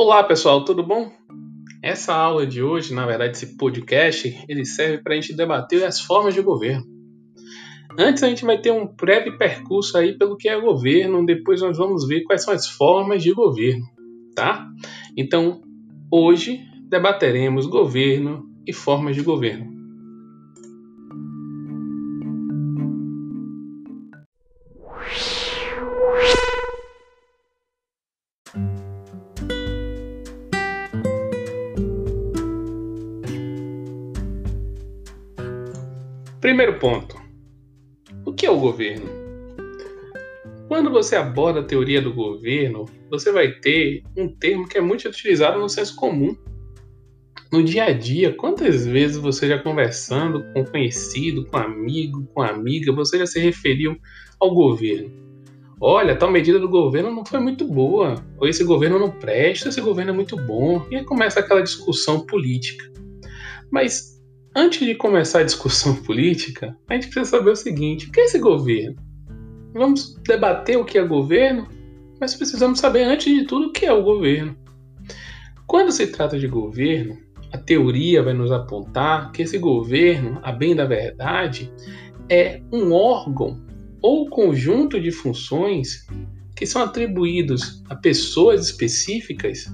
Olá pessoal, tudo bom? Essa aula de hoje, na verdade, esse podcast, ele serve para a gente debater as formas de governo. Antes a gente vai ter um breve percurso aí pelo que é governo, depois nós vamos ver quais são as formas de governo, tá? Então, hoje debateremos governo e formas de governo. Primeiro ponto: o que é o governo? Quando você aborda a teoria do governo, você vai ter um termo que é muito utilizado no senso comum. No dia a dia, quantas vezes você já conversando com conhecido, com amigo, com amiga, você já se referiu ao governo? Olha, tal medida do governo não foi muito boa, ou esse governo não presta, esse governo é muito bom, e aí começa aquela discussão política. Mas Antes de começar a discussão política, a gente precisa saber o seguinte: o que é esse governo? Vamos debater o que é governo, mas precisamos saber, antes de tudo, o que é o governo. Quando se trata de governo, a teoria vai nos apontar que esse governo, a bem da verdade, é um órgão ou conjunto de funções que são atribuídos a pessoas específicas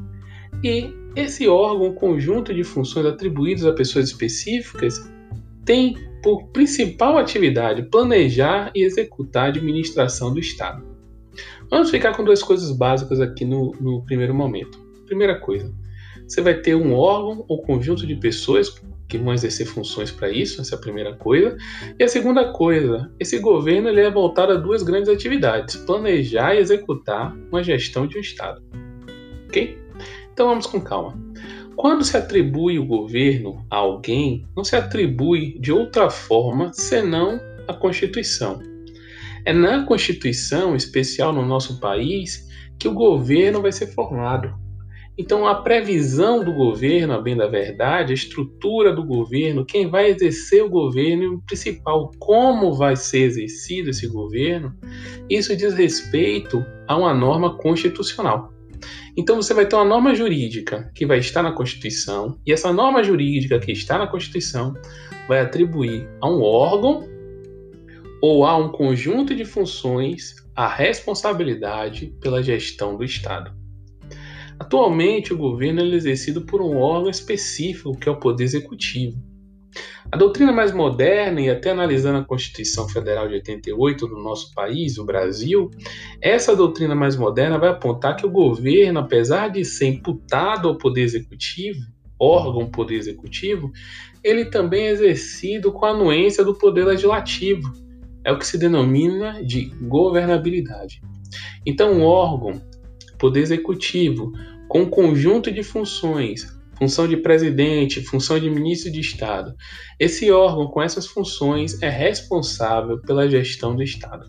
e esse órgão, conjunto de funções atribuídas a pessoas específicas, tem por principal atividade planejar e executar a administração do Estado. Vamos ficar com duas coisas básicas aqui no, no primeiro momento. Primeira coisa, você vai ter um órgão ou conjunto de pessoas que vão exercer funções para isso, essa é a primeira coisa. E a segunda coisa, esse governo ele é voltado a duas grandes atividades: planejar e executar uma gestão de um Estado. Ok? Então vamos com calma. Quando se atribui o governo a alguém, não se atribui de outra forma senão a Constituição. É na Constituição, especial no nosso país, que o governo vai ser formado. Então, a previsão do governo, a bem da verdade, a estrutura do governo, quem vai exercer o governo e o principal, como vai ser exercido esse governo, isso diz respeito a uma norma constitucional. Então você vai ter uma norma jurídica que vai estar na Constituição, e essa norma jurídica que está na Constituição vai atribuir a um órgão ou a um conjunto de funções a responsabilidade pela gestão do Estado. Atualmente, o governo é exercido por um órgão específico, que é o Poder Executivo. A doutrina mais moderna, e até analisando a Constituição Federal de 88 do nosso país, o Brasil, essa doutrina mais moderna vai apontar que o governo, apesar de ser imputado ao Poder Executivo, órgão Poder Executivo, ele também é exercido com a anuência do Poder Legislativo. É o que se denomina de governabilidade. Então, um órgão, Poder Executivo, com um conjunto de funções função de presidente, função de ministro de Estado. Esse órgão com essas funções é responsável pela gestão do Estado.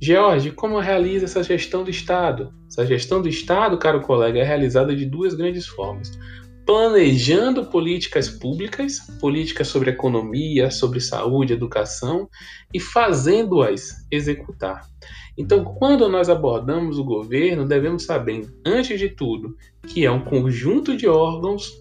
George, como realiza essa gestão do Estado? Essa gestão do Estado, caro colega, é realizada de duas grandes formas. Planejando políticas públicas, políticas sobre economia, sobre saúde, educação, e fazendo-as executar. Então, quando nós abordamos o governo, devemos saber, antes de tudo, que é um conjunto de órgãos,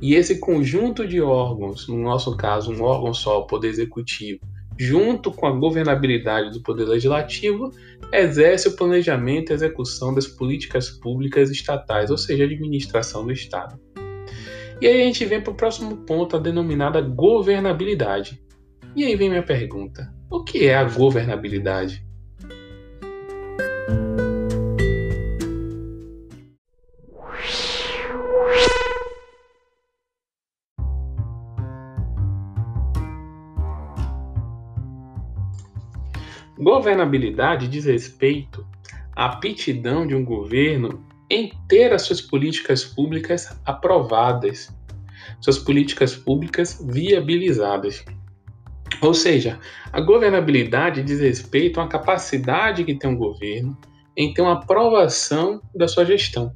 e esse conjunto de órgãos, no nosso caso, um órgão só, o Poder Executivo, junto com a governabilidade do Poder Legislativo, exerce o planejamento e execução das políticas públicas estatais, ou seja, a administração do Estado. E aí a gente vem para o próximo ponto, a denominada governabilidade. E aí vem minha pergunta: o que é a governabilidade? Governabilidade diz respeito à aptidão de um governo em ter as suas políticas públicas aprovadas, suas políticas públicas viabilizadas. Ou seja, a governabilidade diz respeito à capacidade que tem um governo em ter uma aprovação da sua gestão.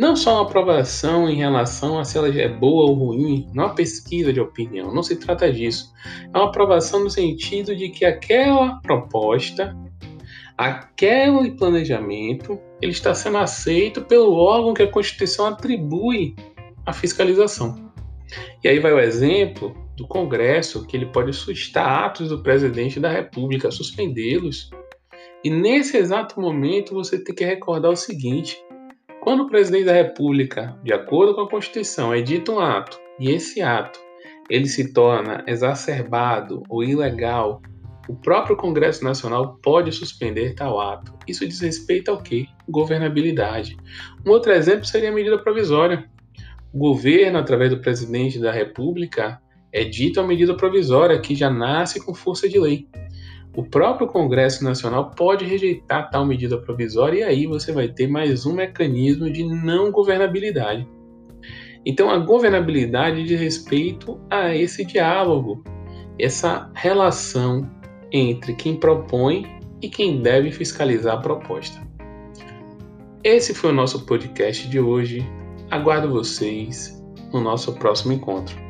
Não só uma aprovação em relação a se ela é boa ou ruim, não é uma pesquisa de opinião, não se trata disso. É uma aprovação no sentido de que aquela proposta aquele planejamento ele está sendo aceito pelo órgão que a Constituição atribui a fiscalização. E aí vai o exemplo do Congresso, que ele pode suscitar atos do presidente da República, suspendê-los. E nesse exato momento você tem que recordar o seguinte: quando o presidente da República, de acordo com a Constituição, edita um ato, e esse ato ele se torna exacerbado ou ilegal, o próprio Congresso Nacional pode suspender tal ato. Isso diz respeito ao quê? Governabilidade. Um outro exemplo seria a medida provisória. O governo, através do presidente da República, edita uma medida provisória que já nasce com força de lei. O próprio Congresso Nacional pode rejeitar tal medida provisória e aí você vai ter mais um mecanismo de não governabilidade. Então, a governabilidade diz respeito a esse diálogo, essa relação entre quem propõe e quem deve fiscalizar a proposta. Esse foi o nosso podcast de hoje. Aguardo vocês no nosso próximo encontro.